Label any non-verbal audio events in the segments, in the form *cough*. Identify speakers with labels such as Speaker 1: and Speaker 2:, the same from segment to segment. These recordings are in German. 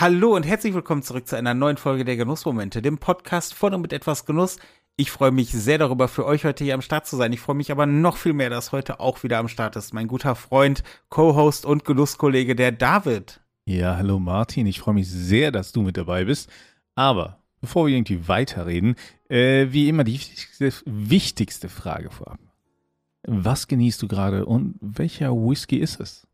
Speaker 1: Hallo und herzlich willkommen zurück zu einer neuen Folge der Genussmomente, dem Podcast von und mit etwas Genuss. Ich freue mich sehr darüber, für euch heute hier am Start zu sein. Ich freue mich aber noch viel mehr, dass heute auch wieder am Start ist mein guter Freund, Co-Host und Genusskollege, der David.
Speaker 2: Ja, hallo Martin. Ich freue mich sehr, dass du mit dabei bist. Aber bevor wir irgendwie weiterreden, äh, wie immer die wichtigste, wichtigste Frage vorab. Was genießt du gerade und welcher Whisky ist es?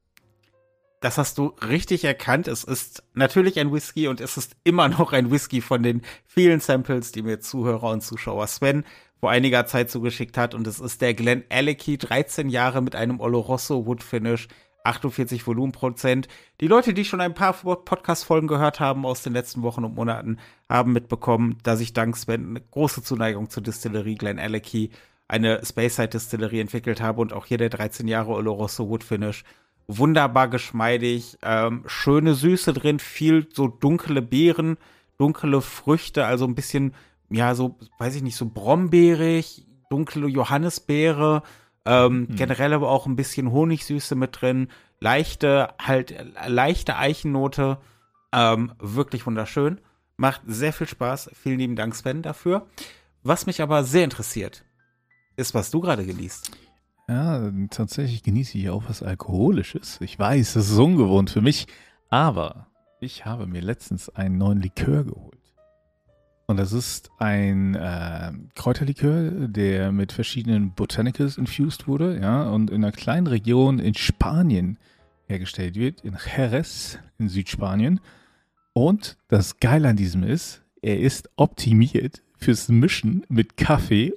Speaker 1: Das hast du richtig erkannt. Es ist natürlich ein Whisky und es ist immer *laughs* noch ein Whisky von den vielen Samples, die mir Zuhörer und Zuschauer Sven vor einiger Zeit zugeschickt hat. Und es ist der Glen Alecky, 13 Jahre mit einem Oloroso Wood Finish, 48 Volumenprozent. Die Leute, die schon ein paar Podcast-Folgen gehört haben aus den letzten Wochen und Monaten, haben mitbekommen, dass ich dank Sven eine große Zuneigung zur Distillerie Glen Alecky, eine Space Distillerie entwickelt habe und auch hier der 13 Jahre Oloroso Wood Finish wunderbar geschmeidig, ähm, schöne Süße drin, viel so dunkle Beeren, dunkle Früchte, also ein bisschen, ja, so, weiß ich nicht, so brombeerig, dunkle Johannisbeere, ähm, hm. generell aber auch ein bisschen Honigsüße mit drin, leichte, halt, leichte Eichennote, ähm, wirklich wunderschön. Macht sehr viel Spaß. Vielen lieben Dank, Sven, dafür. Was mich aber sehr interessiert, ist, was du gerade geliest.
Speaker 2: Ja, tatsächlich genieße ich auch was Alkoholisches. Ich weiß, das ist ungewohnt für mich, aber ich habe mir letztens einen neuen Likör geholt. Und das ist ein äh, Kräuterlikör, der mit verschiedenen Botanicals infused wurde, ja, und in einer kleinen Region in Spanien hergestellt wird, in Jerez in Südspanien. Und das Geile an diesem ist, er ist optimiert fürs Mischen mit Kaffee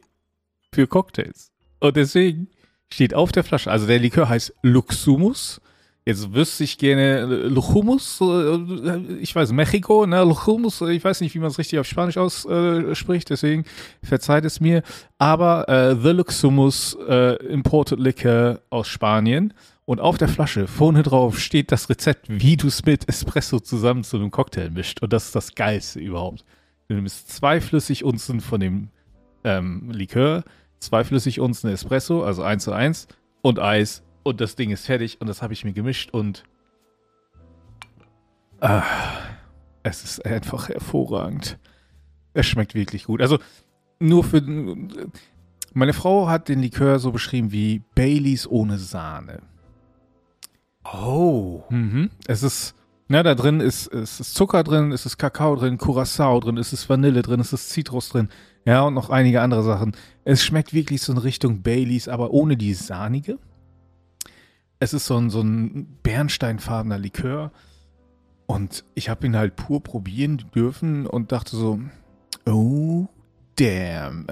Speaker 2: für Cocktails. Und deswegen steht auf der Flasche, also der Likör heißt Luxumus. Jetzt wüsste ich gerne äh, Luchumus, äh, ich weiß, Mexiko, ne, Luchumus, ich weiß nicht, wie man es richtig auf Spanisch ausspricht, deswegen verzeiht es mir. Aber äh, The Luxumus äh, Imported Liquor aus Spanien. Und auf der Flasche, vorne drauf, steht das Rezept, wie du es mit Espresso zusammen zu einem Cocktail mischt. Und das ist das Geilste überhaupt. Du nimmst zwei Flüssigunzen von dem ähm, Likör, zwei Flüssigunzen Espresso, also 1 zu 1 und Eis und das Ding ist fertig und das habe ich mir gemischt und ah, es ist einfach hervorragend. Es schmeckt wirklich gut. Also nur für meine Frau hat den Likör so beschrieben wie Baileys ohne Sahne.
Speaker 1: Oh.
Speaker 2: Mhm. Es ist na, da drin ist, ist, ist Zucker drin, ist es Kakao drin, Curacao drin, ist es Vanille drin, ist es Zitrus drin. Ja, und noch einige andere Sachen. Es schmeckt wirklich so in Richtung Baileys, aber ohne die sahnige. Es ist so ein, so ein bernsteinfarbener Likör. Und ich habe ihn halt pur probieren dürfen und dachte so, oh, damn,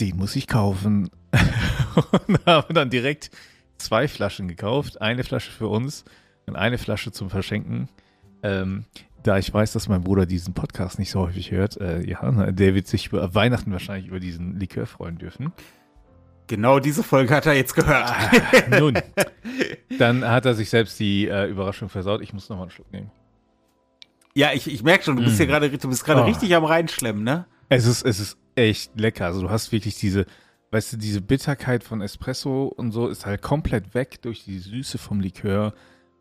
Speaker 2: den muss ich kaufen. *laughs* und habe dann direkt zwei Flaschen gekauft. Eine Flasche für uns und eine Flasche zum Verschenken. Ähm, da ich weiß, dass mein Bruder diesen Podcast nicht so häufig hört, äh, ja, ne, der wird sich über Weihnachten wahrscheinlich über diesen Likör freuen dürfen.
Speaker 1: Genau diese Folge hat er jetzt gehört. Ah,
Speaker 2: nun, dann hat er sich selbst die äh, Überraschung versaut. Ich muss nochmal einen Schluck nehmen.
Speaker 1: Ja, ich, ich merke schon, du bist mm. hier gerade, du bist gerade oh. richtig am Reinschlemmen, ne?
Speaker 2: Es ist, es ist echt lecker. Also du hast wirklich diese, weißt du, diese Bitterkeit von Espresso und so ist halt komplett weg durch die Süße vom Likör.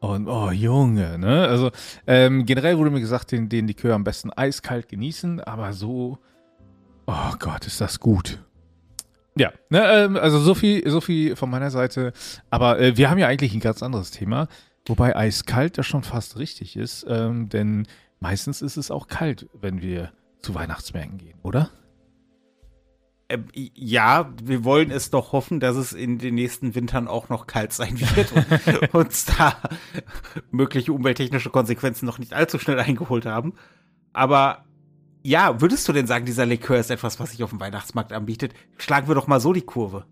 Speaker 2: Und oh, Junge, ne? Also ähm, generell wurde mir gesagt, den, den Likör am besten eiskalt genießen, aber so, oh Gott, ist das gut. Ja, ne, ähm, also so viel, so viel von meiner Seite. Aber äh, wir haben ja eigentlich ein ganz anderes Thema, wobei eiskalt das schon fast richtig ist, ähm, denn meistens ist es auch kalt, wenn wir zu Weihnachtsmärkten gehen, oder?
Speaker 1: Ähm, ja, wir wollen es doch hoffen, dass es in den nächsten Wintern auch noch kalt sein wird und *laughs* uns da mögliche umwelttechnische Konsequenzen noch nicht allzu schnell eingeholt haben. Aber ja, würdest du denn sagen, dieser Likör ist etwas, was sich auf dem Weihnachtsmarkt anbietet? Schlagen wir doch mal so die Kurve.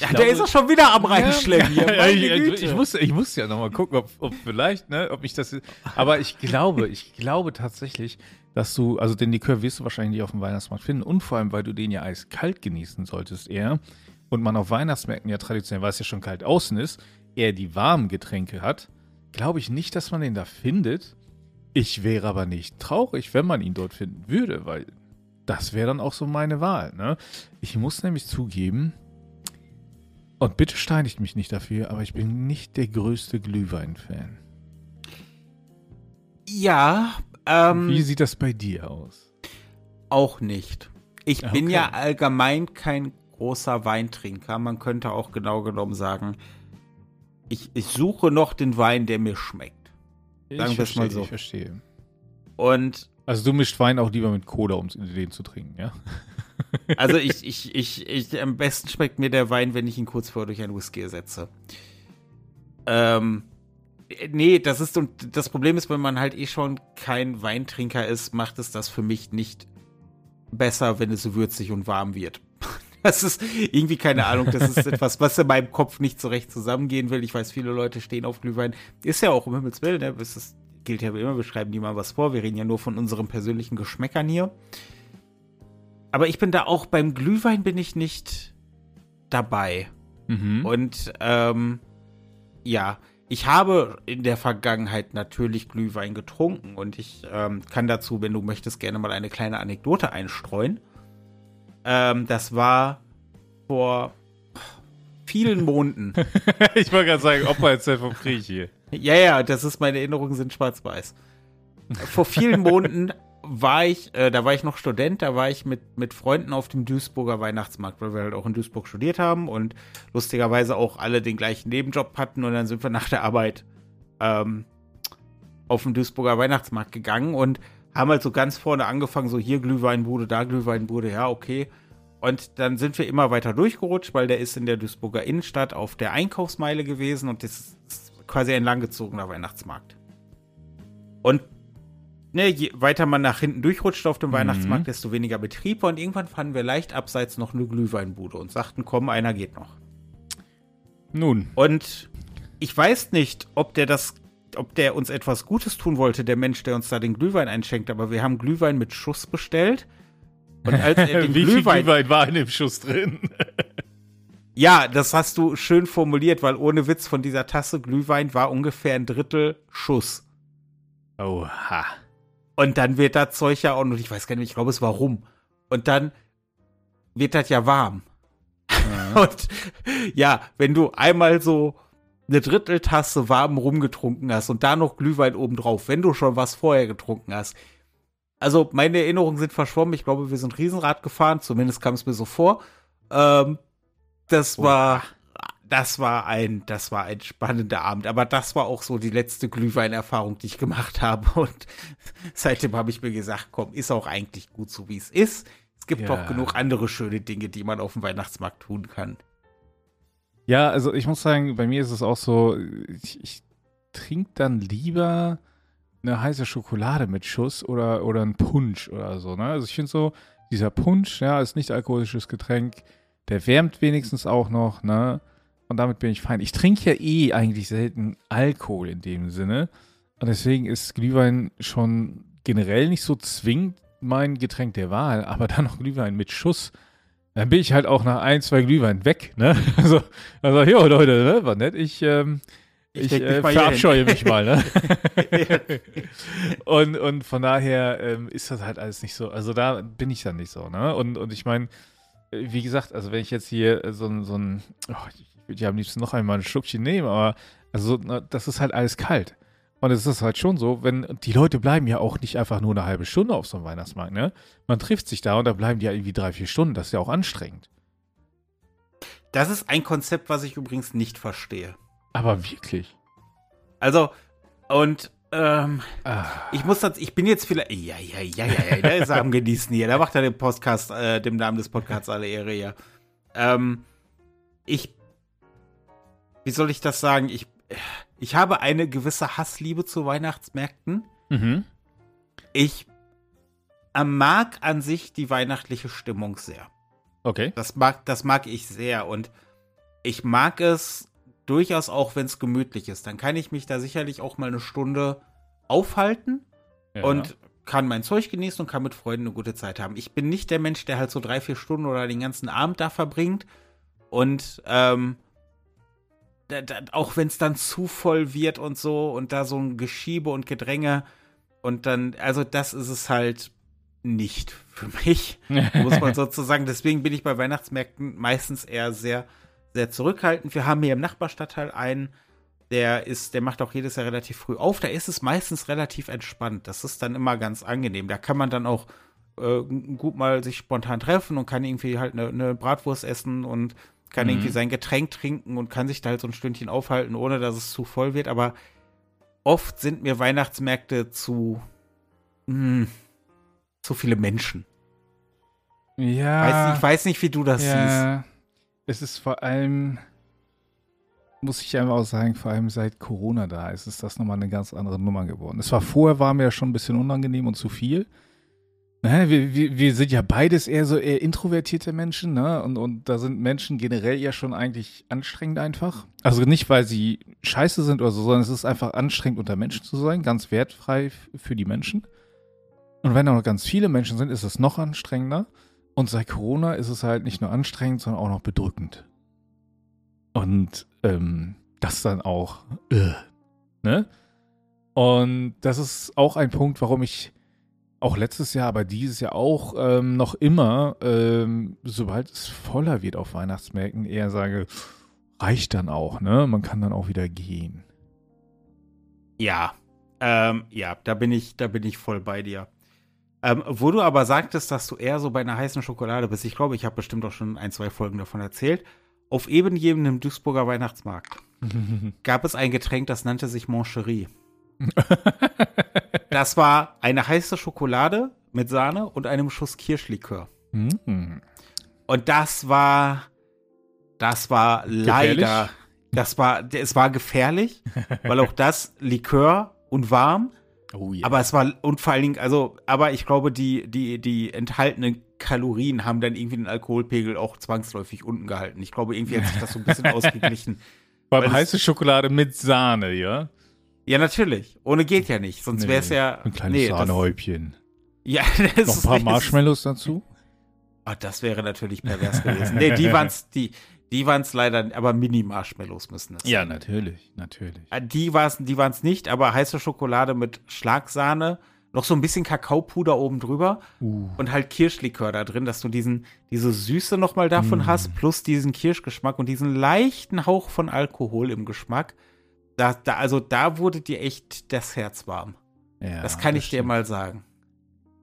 Speaker 1: Ja, glaube, der ist doch schon wieder am Reinschlemmen
Speaker 2: ja, hier. Ja, ich, ich, muss, ich muss ja noch mal gucken, ob, ob vielleicht, ne, ob ich das. Aber ich glaube, ich glaube tatsächlich, dass du, also den Likör wirst du wahrscheinlich nicht auf dem Weihnachtsmarkt finden und vor allem, weil du den ja eiskalt genießen solltest eher und man auf Weihnachtsmärkten ja traditionell, weil es ja schon kalt außen ist, eher die warmen Getränke hat, glaube ich nicht, dass man den da findet. Ich wäre aber nicht traurig, wenn man ihn dort finden würde, weil das wäre dann auch so meine Wahl. Ne? Ich muss nämlich zugeben, und bitte steinigt mich nicht dafür, aber ich bin nicht der größte Glühwein-Fan.
Speaker 1: Ja. Ähm,
Speaker 2: Wie sieht das bei dir aus?
Speaker 1: Auch nicht. Ich bin
Speaker 2: Okay.
Speaker 1: ja allgemein kein großer Weintrinker. Man könnte auch genau genommen sagen, ich, ich suche noch den Wein, der mir schmeckt. Sagen
Speaker 2: ich
Speaker 1: wir es mal so.
Speaker 2: Ich verstehe.
Speaker 1: Und
Speaker 2: Also du mischt Wein auch lieber mit Cola, um den zu trinken, ja?
Speaker 1: Also ich, ich, ich, ich, am besten schmeckt mir der Wein, wenn ich ihn kurz vorher durch einen Whisky ersetze. Ähm, nee, das ist, und das Problem ist, wenn man halt eh schon kein Weintrinker ist, macht es das für mich nicht besser, wenn es so würzig und warm wird. *laughs* Das ist irgendwie keine Ahnung, das ist *laughs* etwas, was in meinem Kopf nicht so recht zusammengehen will. Ich weiß, viele Leute stehen auf Glühwein. Ist ja auch um Himmels Willen, ne? Ist, gilt ja wie immer, wir schreiben niemandem was vor. Wir reden ja nur von unseren persönlichen Geschmäckern hier. Aber ich bin da auch beim Glühwein bin ich nicht dabei.
Speaker 2: Mhm.
Speaker 1: Und ähm, ja, ich habe in der Vergangenheit natürlich Glühwein getrunken und ich ähm, kann dazu, wenn du möchtest, gerne mal eine kleine Anekdote einstreuen. Ähm, das war vor vielen Monaten. *laughs*
Speaker 2: ich wollte gerade sagen, Opa erzählt vom Krieg hier.
Speaker 1: ja, ja, das ist meine Erinnerungen sind schwarz-weiß. Vor vielen Monaten war ich, äh, da war ich noch Student, da war ich mit, mit Freunden auf dem Duisburger Weihnachtsmarkt, weil wir halt auch in Duisburg studiert haben und lustigerweise auch alle den gleichen Nebenjob hatten und dann sind wir nach der Arbeit ähm, auf den Duisburger Weihnachtsmarkt gegangen und haben halt so ganz vorne angefangen, so hier Glühweinbude, da Glühweinbude, ja, okay. Und dann sind wir immer weiter durchgerutscht, weil der ist in der Duisburger Innenstadt auf der Einkaufsmeile gewesen und das ist quasi ein langgezogener Weihnachtsmarkt. Und ne, je weiter man nach hinten durchrutscht auf dem
Speaker 2: Mhm.
Speaker 1: Weihnachtsmarkt, desto weniger Betrieb war. Und irgendwann fanden wir leicht abseits noch eine Glühweinbude und sagten, komm, einer geht noch.
Speaker 2: Nun,
Speaker 1: Und ich weiß nicht, ob der das, ob der uns etwas Gutes tun wollte, der Mensch, der uns da den Glühwein einschenkt, aber wir haben Glühwein mit Schuss bestellt. Und als er *laughs* den
Speaker 2: wie viel
Speaker 1: Glühwein,
Speaker 2: Glühwein war in dem Schuss drin? *laughs*
Speaker 1: ja, das hast du schön formuliert, weil ohne Witz von dieser Tasse Glühwein war ungefähr ein Drittel Schuss.
Speaker 2: Oha.
Speaker 1: Und dann wird das Zeug ja auch, und ich weiß gar nicht, ich glaube, es war rum. Und dann wird das ja warm. *laughs* Und ja, wenn du einmal so eine Dritteltasse warm rumgetrunken hast und da noch Glühwein obendrauf, wenn du schon was vorher getrunken hast. Also meine Erinnerungen sind verschwommen. Ich glaube, wir sind Riesenrad gefahren. Zumindest kam es mir so vor. Ähm, das war, das war ein, das war ein spannender Abend. Aber das war auch so die letzte Glühweinerfahrung, die ich gemacht *laughs* habe. Und seitdem habe ich mir gesagt, komm, ist auch eigentlich gut so, wie es ist. Es gibt
Speaker 2: Ja.
Speaker 1: doch genug andere schöne Dinge, die man auf dem Weihnachtsmarkt tun kann.
Speaker 2: Ja, also ich muss sagen, bei mir ist es auch so, ich, ich trinke dann lieber eine heiße Schokolade mit Schuss oder, oder einen Punsch oder so. Ne? Also ich finde so, dieser Punsch, ja, ist nicht alkoholisches Getränk, der wärmt wenigstens auch noch, ne? Und damit bin ich fein. Ich trinke ja eh eigentlich selten Alkohol in dem Sinne. Und deswegen ist Glühwein schon generell nicht so zwingend mein Getränk der Wahl, aber *laughs* dann noch Glühwein mit Schuss. Dann bin ich halt auch nach ein, zwei Glühwein weg, ne? *laughs* Also, also ja, Leute, ne? War nett. Ich, ähm,
Speaker 1: Ich
Speaker 2: ich, äh, verabscheue mich mal, ne? *laughs* und, und von daher ähm, ist das halt alles nicht so. Also da bin ich dann nicht so, ne? Und, und ich meine, wie gesagt, also wenn ich jetzt hier äh, so ein, so ein oh, ich würde ja am liebsten noch einmal ein Schluckchen nehmen, aber also das ist halt alles kalt. Und es ist halt schon so, wenn die Leute bleiben ja auch nicht einfach nur eine halbe Stunde auf so einem Weihnachtsmarkt, ne? Man trifft sich da und da bleiben die ja irgendwie drei, vier Stunden. Das ist ja auch anstrengend.
Speaker 1: Das ist ein Konzept, was ich übrigens nicht verstehe.
Speaker 2: Aber wirklich.
Speaker 1: Also, und ähm,
Speaker 2: Ah.
Speaker 1: ich muss das, ich bin jetzt vielleicht, ja, ja, ja, ja, ja, der ist am Genießen hier, da macht er dem Podcast, äh, dem Namen des Podcasts alle Ehre hier. Ähm, ich, wie soll ich das sagen? Ich, ich habe eine gewisse Hassliebe zu Weihnachtsmärkten.
Speaker 2: Mhm.
Speaker 1: Ich mag an sich die weihnachtliche Stimmung sehr.
Speaker 2: Okay.
Speaker 1: Das mag, das mag ich sehr und ich mag es durchaus auch, wenn es gemütlich ist. Dann kann ich mich da sicherlich auch mal eine Stunde aufhalten
Speaker 2: Ja.
Speaker 1: und kann mein Zeug genießen und kann mit Freunden eine gute Zeit haben. Ich bin nicht der Mensch, der halt so drei, vier Stunden oder den ganzen Abend da verbringt und ähm, auch wenn es dann zu voll wird und so und da so ein Geschiebe und Gedränge und dann, also das ist es halt nicht für mich *laughs* muss man sozusagen. Deswegen bin ich bei Weihnachtsmärkten meistens eher sehr, sehr zurückhaltend. Wir haben hier im Nachbarstadtteil einen der ist, der macht auch jedes Jahr relativ früh auf. Da ist es meistens relativ entspannt. Das ist dann immer ganz angenehm. Da kann man dann auch äh, gut mal sich spontan treffen und kann irgendwie halt eine, eine Bratwurst essen und kann mhm. irgendwie sein Getränk trinken und kann sich da halt so ein Stündchen aufhalten, ohne dass es zu voll wird. Aber oft sind mir Weihnachtsmärkte zu mh, hm, zu viele Menschen.
Speaker 2: Ja.
Speaker 1: Weiß, ich weiß nicht, wie du das ja, siehst.
Speaker 2: Es ist vor allem muss ich einfach auch sagen, vor allem seit Corona da ist, ist das nochmal eine ganz andere Nummer geworden. Es war vorher, war mir ja schon ein bisschen unangenehm und zu viel. Ne, wir, wir, wir sind ja beides eher so eher introvertierte Menschen, ne? Und, und da sind Menschen generell ja schon eigentlich anstrengend einfach. Also nicht, weil sie scheiße sind oder so, sondern es ist einfach anstrengend, unter Menschen zu sein, ganz wertfrei für die Menschen. Und wenn da noch ganz viele Menschen sind, ist es noch anstrengender. Und seit Corona ist es halt nicht nur anstrengend, sondern auch noch bedrückend. Und ähm, das dann auch, äh, ne? Und das ist auch ein Punkt, warum ich auch letztes Jahr, aber dieses Jahr auch ähm, noch immer, ähm, sobald es voller wird auf Weihnachtsmärkten, eher sage, reicht dann auch, ne? Man kann dann auch wieder gehen.
Speaker 1: Ja, ähm, ja, da bin ich, da bin ich voll bei dir. Ähm, wo du aber sagtest, dass du eher so bei einer heißen Schokolade bist, ich glaube, ich habe bestimmt auch schon ein, zwei Folgen davon erzählt. Auf eben jedem Duisburger Weihnachtsmarkt *laughs* gab es ein Getränk, das nannte sich Moncherie. *laughs* das war eine heiße Schokolade mit Sahne und einem Schuss Kirschlikör. Mm. Und das war, das war gefährlich? leider, das war, es war gefährlich, *laughs* weil auch das Likör und warm. Oh, yeah. Aber es war, und vor allen Dingen, also, aber ich glaube, die, die, die enthaltenen Kalorien haben dann irgendwie den Alkoholpegel auch zwangsläufig unten gehalten. Ich glaube, irgendwie hat sich das so ein bisschen *laughs* ausgeglichen.
Speaker 2: Beim heiße Schokolade mit Sahne, ja?
Speaker 1: Ja, natürlich. Ohne geht ja nicht. Sonst nee, wäre es ja.
Speaker 2: Ein kleines nee, Sahnehäubchen.
Speaker 1: Ja, *laughs*
Speaker 2: das Noch ein paar Marshmallows dazu?
Speaker 1: Ah, das wäre natürlich pervers gewesen. Nee, die waren's, *laughs* die, die waren's leider, aber Mini-Marshmallows müssen
Speaker 2: es. Ja, natürlich, natürlich.
Speaker 1: Ah, die waren's, die waren's nicht, aber heiße Schokolade mit Schlagsahne noch so ein bisschen Kakaopuder oben drüber uh. und halt Kirschlikör da drin, dass du diesen, diese Süße nochmal davon mm. hast, plus diesen Kirschgeschmack und diesen leichten Hauch von Alkohol im Geschmack. Da, da, also da wurde dir echt das Herz warm. Ja, das kann das ich stimmt. dir mal sagen.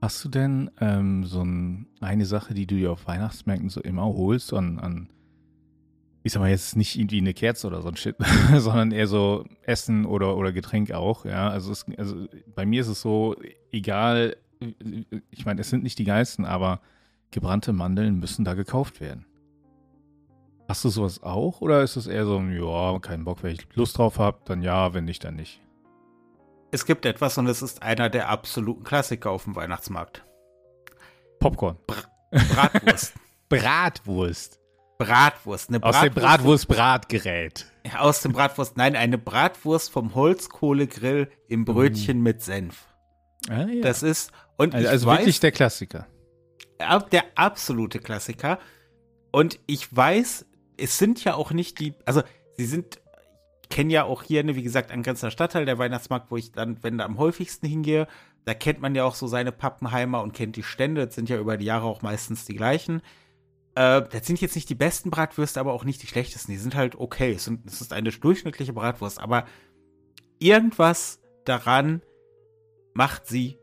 Speaker 2: Hast du denn ähm, so ein, eine Sache, die du dir auf Weihnachtsmärkten so immer holst, an, an ich sag mal jetzt nicht irgendwie eine Kerze oder so ein Shit, *laughs* sondern eher so Essen oder, oder Getränk auch, ja. Also, es, also bei mir ist es so, egal, ich meine, es sind nicht die geilsten, aber gebrannte Mandeln müssen da gekauft werden. Hast du sowas auch? Oder ist es eher so, ja, keinen Bock, wenn ich Lust drauf habe, dann ja, wenn nicht, dann nicht?
Speaker 1: Es gibt etwas und es ist einer der absoluten Klassiker auf dem Weihnachtsmarkt.
Speaker 2: Popcorn.
Speaker 1: Bra Bratwurst. *laughs*
Speaker 2: Bratwurst.
Speaker 1: Bratwurst.
Speaker 2: Eine Bratwurst aus dem Bratwurst-Bratgerät.
Speaker 1: Aus dem Bratwurst, nein, eine Bratwurst vom Holzkohlegrill im Brötchen mm. mit Senf. Ah, ja. Das ist, und
Speaker 2: also, also weiß, wirklich der Klassiker.
Speaker 1: Der absolute Klassiker. Und ich weiß, es sind ja auch nicht die, also sie sind, ich kenne ja auch hier, ne, wie gesagt, angrenzender Stadtteil, der Weihnachtsmarkt, wo ich dann, wenn da am häufigsten hingehe, da kennt man ja auch so seine Pappenheimer und kennt die Stände, das sind ja über die Jahre auch meistens die gleichen. Äh, das sind jetzt nicht die besten Bratwürste, aber auch nicht die schlechtesten. Die sind halt okay. Es, sind, es ist eine durchschnittliche Bratwurst, aber irgendwas daran macht sie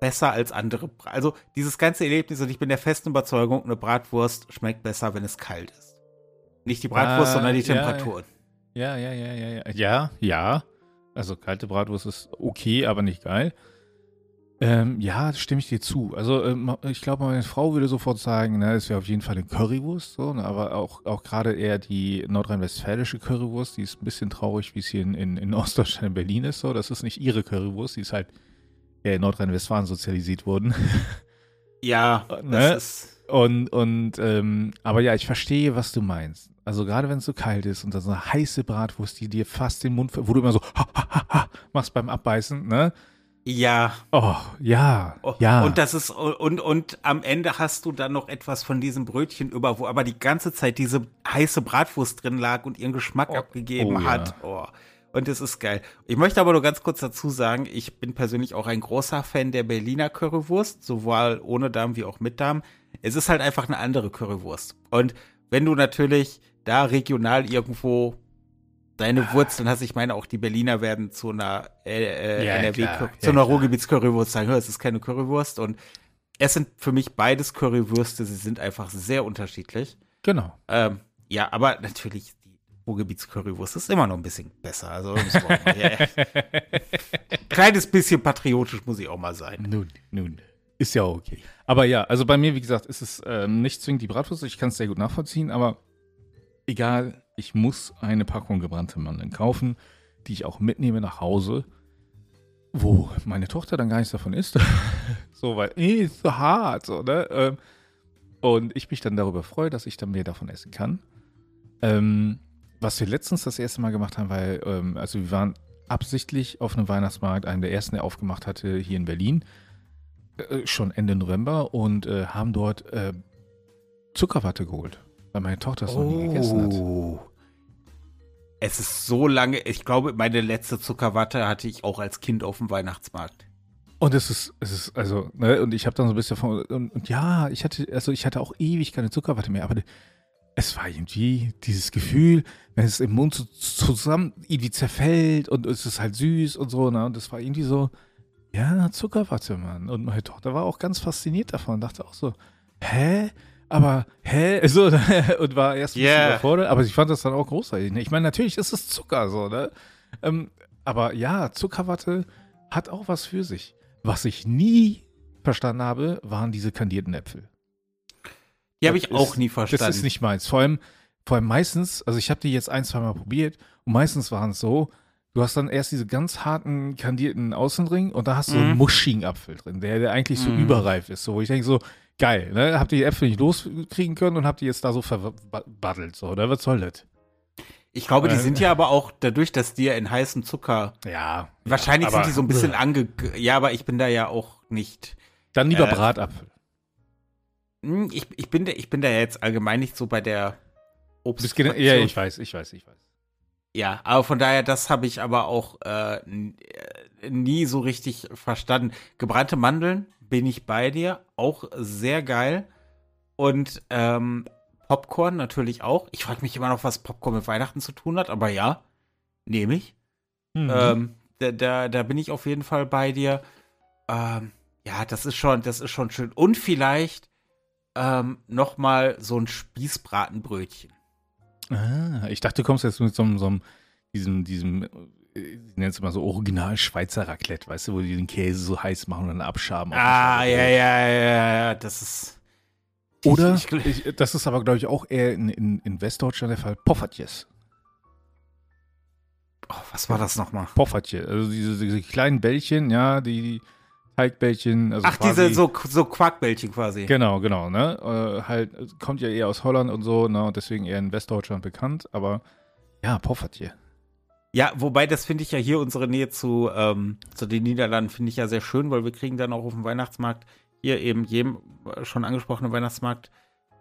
Speaker 1: besser als andere. Also dieses ganze Erlebnis und ich bin der festen Überzeugung, eine Bratwurst schmeckt besser, wenn es kalt ist. Nicht die Bratwurst, äh, sondern die Temperaturen.
Speaker 2: Ja, ja, ja, ja, ja. Ja, ja. Also kalte Bratwurst ist okay, aber nicht geil. Ähm, ja, stimme ich dir zu. Also ähm, ich glaube, meine Frau würde sofort sagen, ne, es wäre auf jeden Fall eine Currywurst, so, ne, aber auch, auch gerade eher die nordrhein-westfälische Currywurst, die ist ein bisschen traurig, wie es hier in, in, in Ostdeutschland in Berlin ist. So. Das ist nicht ihre Currywurst, die ist halt eher in Nordrhein-Westfalen sozialisiert worden.
Speaker 1: Ja, *laughs*
Speaker 2: ne? das ist. Und, und ähm, aber ja, ich verstehe, was du meinst. Also gerade wenn es so kalt ist und da so eine heiße Bratwurst, die dir fast den Mund, wo du immer so ha, ha, ha, machst beim Abbeißen, ne?
Speaker 1: Ja.
Speaker 2: Oh, ja. Oh, ja.
Speaker 1: Und das ist, und, und am Ende hast du dann noch etwas von diesem Brötchen über, wo aber die ganze Zeit diese heiße Bratwurst drin lag und ihren Geschmack oh, abgegeben oh, hat. Ja. Oh. Und es ist geil. Ich möchte aber nur ganz kurz dazu sagen, ich bin persönlich auch ein großer Fan der Berliner Currywurst, sowohl ohne Darm wie auch mit Darm. Es ist halt einfach eine andere Currywurst. Und wenn du natürlich da regional irgendwo deine Wurzeln hast. Ich meine, auch die Berliner werden zu einer äh, äh,
Speaker 2: Ja,
Speaker 1: NRW,
Speaker 2: klar.
Speaker 1: zu
Speaker 2: Ja,
Speaker 1: einer
Speaker 2: klar.
Speaker 1: Ruhrgebiets-Currywurst sagen, es ist keine Currywurst. Und es sind für mich beides Currywürste. Sie sind einfach sehr unterschiedlich.
Speaker 2: Genau.
Speaker 1: Ähm, ja, aber natürlich, die Ruhrgebiets-Currywurst ist immer noch ein bisschen besser. Also, mal, ja, *laughs* kleines bisschen patriotisch muss ich auch mal sein.
Speaker 2: Nun, nun. Ist ja okay. Aber ja, also bei mir, wie gesagt, ist es ähm, nicht zwingend die Bratwurst. Ich kann es sehr gut nachvollziehen, aber egal, ich muss eine Packung gebrannte Mandeln kaufen, die ich auch mitnehme nach Hause, wo meine Tochter dann gar nichts davon isst. *laughs* so, weil, eh, ist so hart, so, ne? Ähm, und ich mich dann darüber freue, dass ich dann mehr davon essen kann. Ähm, was wir letztens das erste Mal gemacht haben, weil, ähm, also wir waren absichtlich auf einem Weihnachtsmarkt, einen der ersten, der aufgemacht hatte, hier in Berlin, äh, schon Ende November und äh, haben dort äh, Zuckerwatte geholt, weil meine Tochter das noch nie gegessen hat.
Speaker 1: Oh. Es ist so lange, ich glaube, meine letzte Zuckerwatte hatte ich auch als Kind auf dem Weihnachtsmarkt.
Speaker 2: Und es ist, es ist, also, ne, und ich habe dann so ein bisschen von, und, und ja, ich hatte, also ich hatte auch ewig keine Zuckerwatte mehr, aber es war irgendwie dieses Gefühl, wenn es im Mund so zusammen irgendwie zerfällt und es ist halt süß und so, ne, und das war irgendwie so, ja, Zuckerwatte, Mann. Und meine Tochter war auch ganz fasziniert davon und dachte auch so, hä? Aber, hä? *laughs* So, und war erst ein bisschen
Speaker 1: Yeah.
Speaker 2: überfordert, aber ich fand das dann auch großartig. ne? Ich meine, natürlich ist es Zucker, so, ne? Ähm, aber ja, Zuckerwatte hat auch was für sich. Was ich nie verstanden habe, waren diese kandierten Äpfel.
Speaker 1: Die habe ich auch
Speaker 2: ist-
Speaker 1: nie verstanden.
Speaker 2: Das ist nicht meins. Vor allem, vor allem meistens, also ich habe die jetzt ein, zwei Mal probiert und meistens waren es so, du hast dann erst diese ganz harten kandierten Außenring und da hast du so einen
Speaker 1: Mhm.
Speaker 2: muschigen Apfel drin, der, der eigentlich so
Speaker 1: Mhm.
Speaker 2: überreif ist. So, wo ich denke so, geil, ne? Habt ihr die Äpfel nicht loskriegen können und habt die jetzt da so verbaddelt, so, oder? Was soll das?
Speaker 1: ich glaube, die
Speaker 2: Äh,
Speaker 1: sind ja aber auch dadurch, dass die ja in heißem Zucker,
Speaker 2: Ja.
Speaker 1: wahrscheinlich
Speaker 2: aber-
Speaker 1: sind die so ein bisschen ange, ja, aber ich bin da ja auch nicht,
Speaker 2: Dann lieber
Speaker 1: äh,
Speaker 2: Bratapfel.
Speaker 1: Hm, ich, ich bin da, ich bin da ja jetzt allgemein nicht so bei der Obst.
Speaker 2: ja, ich weiß, ich weiß, ich weiß.
Speaker 1: Ja, aber von daher, das habe ich aber auch äh, äh, nie so richtig verstanden. Gebrannte Mandeln bin ich bei dir, auch sehr geil. Und ähm, Popcorn natürlich auch. Ich frage mich immer noch, was Popcorn mit Weihnachten zu tun hat, aber ja, nehme ich.
Speaker 2: Mhm.
Speaker 1: Ähm, da, da, da bin ich auf jeden Fall bei dir. Ähm, ja, das ist schon, das ist schon schön. Und vielleicht ähm, noch mal so ein Spießbratenbrötchen.
Speaker 2: Ah, ich dachte, du kommst jetzt mit so einem, so einem diesem, diesem, ich nenne es immer so Original Schweizer Raclette, weißt du, wo die den Käse so heiß machen und dann abschaben.
Speaker 1: Ah, ja, ja, ja, ja, das ist.
Speaker 2: Oder,
Speaker 1: Ich, ich,
Speaker 2: ich, das ist aber, glaube ich, auch eher in, in, in Westdeutschland der Fall, Poffertjes.
Speaker 1: oh, was war das nochmal?
Speaker 2: Poffertje, also diese, diese kleinen Bällchen, ja, die, Teigbällchen. Also
Speaker 1: Ach,
Speaker 2: quasi-
Speaker 1: diese so, so Quarkbällchen quasi.
Speaker 2: Genau, genau, ne? Äh, halt, kommt ja eher aus Holland und so, ne? Und deswegen eher in Westdeutschland bekannt, aber ja, Poffertje.
Speaker 1: Ja, wobei das finde ich ja hier unsere Nähe zu, ähm, zu den Niederlanden finde ich ja sehr schön, weil wir kriegen dann auch auf dem Weihnachtsmarkt hier eben jedem äh, schon angesprochenen Weihnachtsmarkt.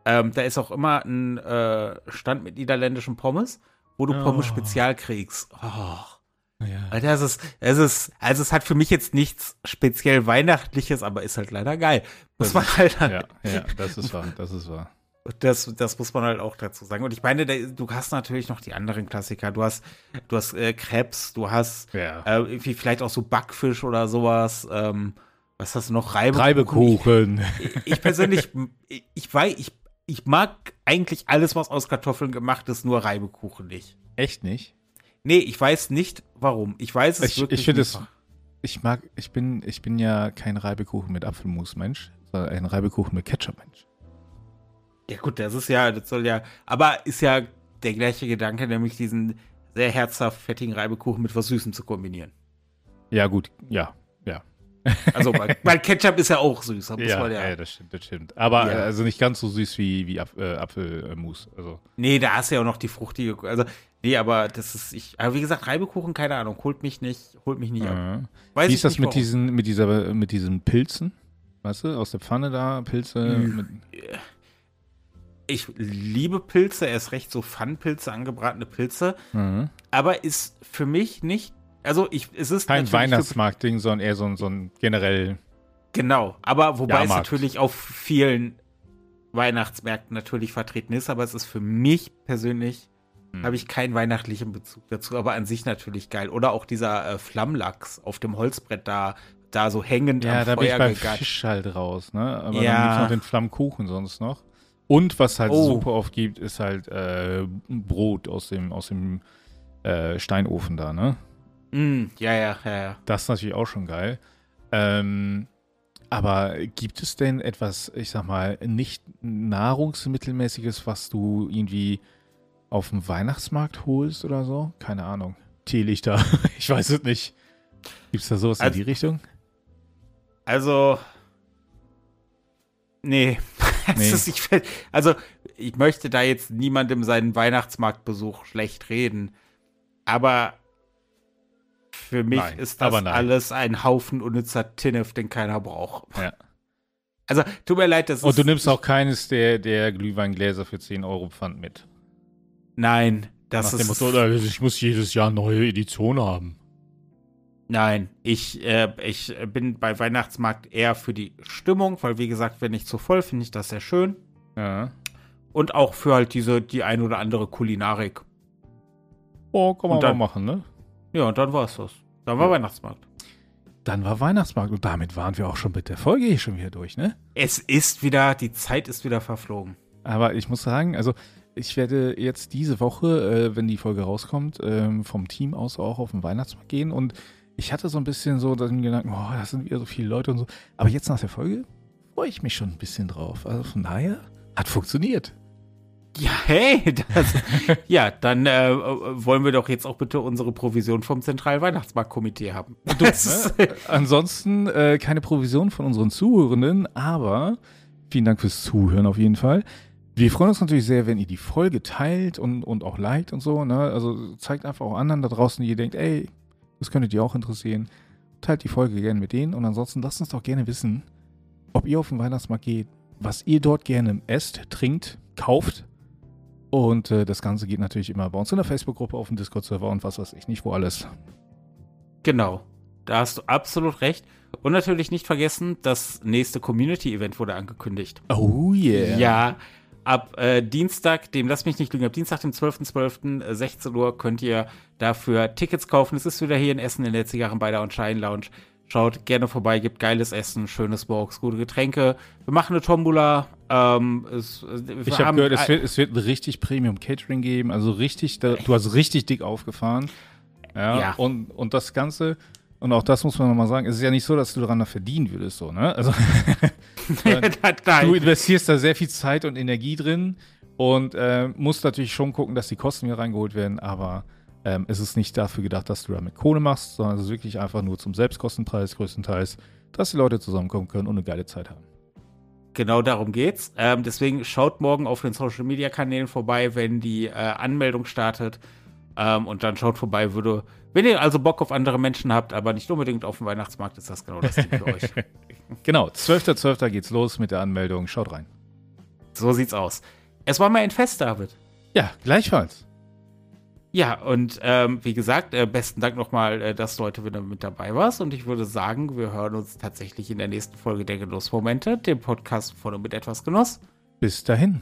Speaker 1: Ähm, da ist auch immer ein äh, Stand mit niederländischen Pommes, wo du
Speaker 2: Oh.
Speaker 1: Pommes Spezial kriegst. Oh.
Speaker 2: Ja.
Speaker 1: Alter, es ist, es ist, also es hat für mich jetzt nichts speziell Weihnachtliches, aber ist halt leider geil. Muss
Speaker 2: Das
Speaker 1: man halt,
Speaker 2: Ja, ja, das ist wahr, das ist wahr.
Speaker 1: Das, das muss man halt auch dazu sagen. Und ich meine, du hast natürlich noch die anderen Klassiker. Du hast, du hast äh, Krebs, du hast
Speaker 2: Ja.
Speaker 1: äh, vielleicht auch so Backfisch oder sowas. Ähm, was hast du noch? Reibekuchen.
Speaker 2: Reibekuchen.
Speaker 1: Ich, ich persönlich, *laughs* ich, weiß, ich, ich mag eigentlich alles, was aus Kartoffeln gemacht ist, nur Reibekuchen nicht.
Speaker 2: Echt nicht?
Speaker 1: Nee, ich weiß nicht, warum. Ich weiß es
Speaker 2: Ich,
Speaker 1: wirklich
Speaker 2: ich finde es, ich mag, ich bin, ich bin ja kein Reibekuchen mit Apfelmus-Mensch, sondern ein Reibekuchen mit Ketchup-Mensch.
Speaker 1: Ja gut, das ist ja, das soll ja, aber ist ja der gleiche Gedanke, nämlich diesen sehr herzhaft fettigen Reibekuchen mit was Süßem zu kombinieren.
Speaker 2: Ja, gut, ja, ja.
Speaker 1: Also, weil, *laughs* weil Ketchup ist ja auch süß. Da muss
Speaker 2: Ja,
Speaker 1: ja,
Speaker 2: ja, das stimmt, das stimmt. Aber
Speaker 1: Ja.
Speaker 2: äh, also nicht ganz so süß wie, wie Apf äh, Apfelmus. Also,
Speaker 1: Nee, da hast du ja auch noch die fruchtige, also, nee, aber das ist, ich, aber wie gesagt, Reibekuchen, keine Ahnung, holt mich nicht, holt mich nicht ab.
Speaker 2: äh.
Speaker 1: Weiß
Speaker 2: Wie
Speaker 1: ich
Speaker 2: ist das mit
Speaker 1: warum.
Speaker 2: diesen, mit dieser, mit diesen Pilzen? Weißt du, aus der Pfanne da, Pilze.
Speaker 1: Mhm.
Speaker 2: Mit,
Speaker 1: Ich liebe Pilze, erst recht so Pfannenpilze, angebratene Pilze,
Speaker 2: Mhm.
Speaker 1: aber ist für mich nicht, also ich, es ist
Speaker 2: Kein Weihnachtsmarktding, sondern eher so ein, so ein generell.
Speaker 1: Genau, aber wobei es
Speaker 2: Jahrmarkt.
Speaker 1: natürlich auf vielen Weihnachtsmärkten natürlich vertreten ist, aber es ist für mich persönlich hm. habe ich keinen weihnachtlichen Bezug dazu, aber an sich natürlich geil. Oder auch dieser äh, Flammlachs auf dem Holzbrett da, da so hängend
Speaker 2: ja, am da Feuer bin ich bei Fisch halt raus, ne? Aber ja. dann gibt's noch den Flammkuchen sonst noch. Und was halt oh. super oft gibt, ist halt äh, Brot aus dem, aus dem äh, Steinofen da, ne?
Speaker 1: Mm, ja, ja, ja, ja.
Speaker 2: Das ist natürlich auch schon geil. Ähm, aber gibt es denn etwas, ich sag mal, nicht nahrungsmittelmäßiges, was du irgendwie auf dem Weihnachtsmarkt holst oder so? Keine Ahnung. Teelichter, *laughs* ich weiß es nicht. Gibt es da sowas also, in die Richtung?
Speaker 1: Also, nee. *laughs* nee. Ist, ich, also, ich möchte da jetzt niemandem seinen Weihnachtsmarktbesuch schlecht reden. Aber für mich nein, ist das alles ein Haufen unnützer Tinnef, den keiner braucht.
Speaker 2: Ja.
Speaker 1: Also, tut mir leid, das
Speaker 2: Und ist, du nimmst auch keines der, der Glühweingläser für 10 Euro Pfand mit.
Speaker 1: Nein, das Nach ist.
Speaker 2: Motto, ich muss jedes Jahr neue Edition haben.
Speaker 1: Nein, ich, äh, ich bin bei Weihnachtsmarkt eher für die Stimmung, weil wie gesagt, wenn ich zu voll, finde ich das sehr schön.
Speaker 2: Ja.
Speaker 1: Und auch für halt diese, die ein oder andere Kulinarik.
Speaker 2: Oh, kann man dann, mal machen, ne?
Speaker 1: Ja, und dann war es das. Dann war ja. Weihnachtsmarkt.
Speaker 2: Dann war Weihnachtsmarkt und damit waren wir auch schon mit der Folge hier schon wieder durch, ne?
Speaker 1: Es ist wieder, die Zeit ist wieder verflogen.
Speaker 2: Aber ich muss sagen, also ich werde jetzt diese Woche, äh, wenn die Folge rauskommt, äh, vom Team aus auch auf den Weihnachtsmarkt gehen und ich hatte so ein bisschen so den Gedanken, oh, das sind wieder so viele Leute und so. Aber jetzt nach der Folge freue ich mich schon ein bisschen drauf. Also von daher hat funktioniert.
Speaker 1: Ja, hey, das, ja, dann äh, wollen wir doch jetzt auch bitte unsere Provision vom Zentralweihnachtsmarktkomitee haben.
Speaker 2: Du, ne? Ansonsten äh, keine Provision von unseren Zuhörenden, aber vielen Dank fürs Zuhören auf jeden Fall. Wir freuen uns natürlich sehr, wenn ihr die Folge teilt und, und auch liked und so. Ne? Also zeigt einfach auch anderen da draußen, die ihr denkt, ey, das könnte die auch interessieren. Teilt die Folge gerne mit denen und ansonsten lasst uns doch gerne wissen, ob ihr auf den Weihnachtsmarkt geht, was ihr dort gerne esst, trinkt, kauft und äh, das Ganze geht natürlich immer bei uns in der Facebook-Gruppe, auf dem Discord-Server und was weiß ich nicht, wo alles.
Speaker 1: Genau. Da hast du absolut recht. Und natürlich nicht vergessen, das nächste Community-Event wurde angekündigt.
Speaker 2: Oh yeah.
Speaker 1: Ja, ab äh, Dienstag, dem, lass mich nicht lügen, ab Dienstag, dem 12.12., äh, 16 Uhr, könnt ihr dafür Tickets kaufen. Es ist wieder hier in Essen in der Zigarren bei der und Shine Lounge. Schaut gerne vorbei, gibt geiles Essen, schönes Box, gute Getränke. Wir machen eine Tombola. Ähm, es,
Speaker 2: ich habe gehört, es wird, es wird ein richtig Premium Catering geben, also richtig, da, du hast richtig dick aufgefahren. Ja, ja. Und, und das Ganze, und auch das muss man nochmal sagen, es ist ja nicht so, dass du daran verdienen würdest, so, ne? Also, *laughs* *laughs* du investierst da sehr viel Zeit und Energie drin und äh, musst natürlich schon gucken, dass die Kosten hier reingeholt werden, aber ähm, es ist nicht dafür gedacht, dass du damit Kohle machst, sondern es ist wirklich einfach nur zum Selbstkostenpreis größtenteils, dass die Leute zusammenkommen können und eine geile Zeit haben.
Speaker 1: Genau darum geht's. Ähm, deswegen schaut morgen auf den Social Media Kanälen vorbei, wenn die äh, Anmeldung startet. Ähm, und dann schaut vorbei, würde, wenn ihr also Bock auf andere Menschen habt, aber nicht unbedingt auf dem Weihnachtsmarkt, ist das genau das Ding für euch. *laughs*
Speaker 2: genau, 12.12. .12. geht's los mit der Anmeldung. Schaut rein.
Speaker 1: So sieht's aus. Es war mal ein Fest, David.
Speaker 2: Ja, gleichfalls.
Speaker 1: Ja, und ähm, wie gesagt, äh, besten Dank nochmal, äh, dass du heute wieder mit dabei warst. Und ich würde sagen, wir hören uns tatsächlich in der nächsten Folge der Genussmomente, dem Podcast von und mit etwas Genuss.
Speaker 2: Bis dahin.